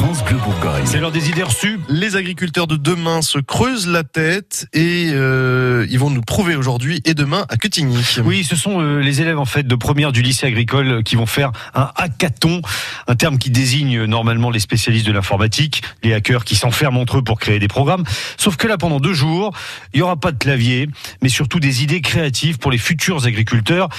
France Bleu Bourgogne. C'est l'heure des idées reçues. Les agriculteurs de demain se creusent la tête et euh, ils vont nous prouver aujourd'hui et demain à Quetigny. Oui, ce sont euh, les élèves en fait de première du lycée agricole qui vont faire un hackathon, un terme qui désigne normalement les spécialistes de l'informatique, les hackers qui s'enferment entre eux pour créer des programmes. Sauf que là, pendant deux jours, il n'y aura pas de clavier, mais surtout des idées créatives pour les futurs agriculteurs.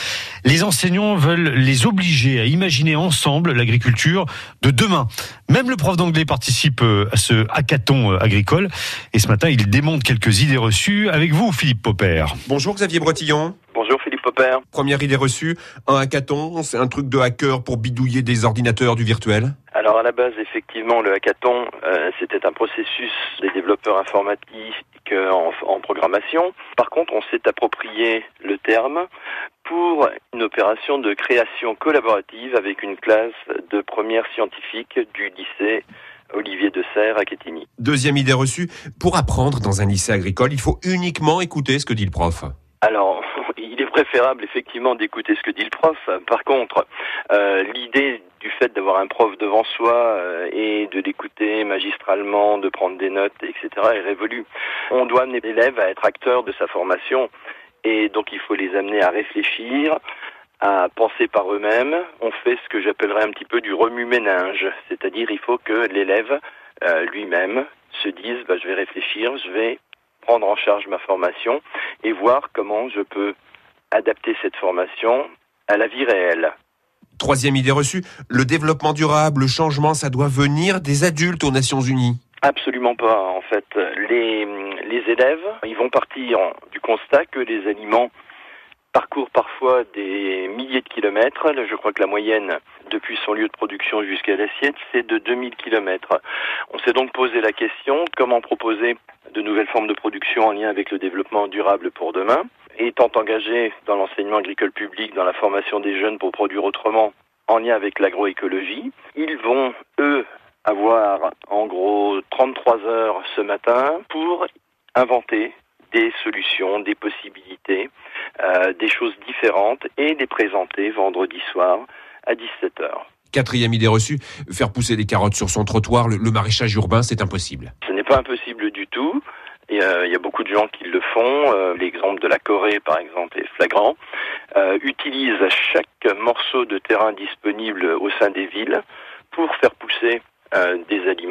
Les enseignants veulent les obliger à imaginer ensemble l'agriculture de demain. Même le prof d'anglais participe euh, à ce hackathon euh, agricole. Et ce matin, il démonte quelques idées reçues avec vous, Philippe Popper. Bonjour Xavier Bretillon. Bonjour Philippe Popper. Première idée reçue, un hackathon, c'est un truc de hacker pour bidouiller des ordinateurs du virtuel? Alors à la base, effectivement, le hackathon, euh, c'était un processus des développeurs informatiques en, en programmation. Par contre, on s'est approprié le terme pour une opération de création collaborative avec une classe de première scientifique du lycée Olivier de Serres à Quetigny. Deuxième idée reçue, pour apprendre dans un lycée agricole, il faut uniquement écouter ce que dit le prof. Alors, il est préférable effectivement d'écouter ce que dit le prof. Par contre, euh, l'idée du fait d'avoir un prof devant soi euh, et de l'écouter magistralement, de prendre des notes, etc., est révolue. On doit amener l'élève à être acteur de sa formation et donc il faut les amener à réfléchir, à penser par eux-mêmes. On fait ce que j'appellerais un petit peu du remue-ménage, c'est-à-dire il faut que l'élève euh, lui-même se dise bah, je vais réfléchir, je vais prendre en charge ma formation et voir comment je peux adapter cette formation à la vie réelle. Troisième idée reçue, le développement durable, le changement, ça doit venir des adultes aux Nations Unies. Absolument pas. En fait, les, les élèves, ils vont partir du constat que les aliments parcourent parfois des milliers de kilomètres. Je crois que la moyenne depuis son lieu de production jusqu'à l'assiette, c'est de 2000 kilomètres. On s'est donc posé la question comment proposer de nouvelles formes de production en lien avec le développement durable pour demain? Étant engagé dans l'enseignement agricole public, dans la formation des jeunes pour produire autrement, en lien avec l'agroécologie, ils vont, eux, avoir en gros 33 heures ce matin pour inventer des solutions, des possibilités, euh, des choses différentes et les présenter vendredi soir à 17h. Quatrième idée reçue, faire pousser des carottes sur son trottoir, le, le maraîchage urbain, c'est impossible. Ce n'est pas impossible du tout. Il y, a, il y a beaucoup de gens qui le font. Euh, L'exemple de la Corée, par exemple, est flagrant. Euh, utilise chaque morceau de terrain disponible au sein des villes pour faire pousser euh, des aliments.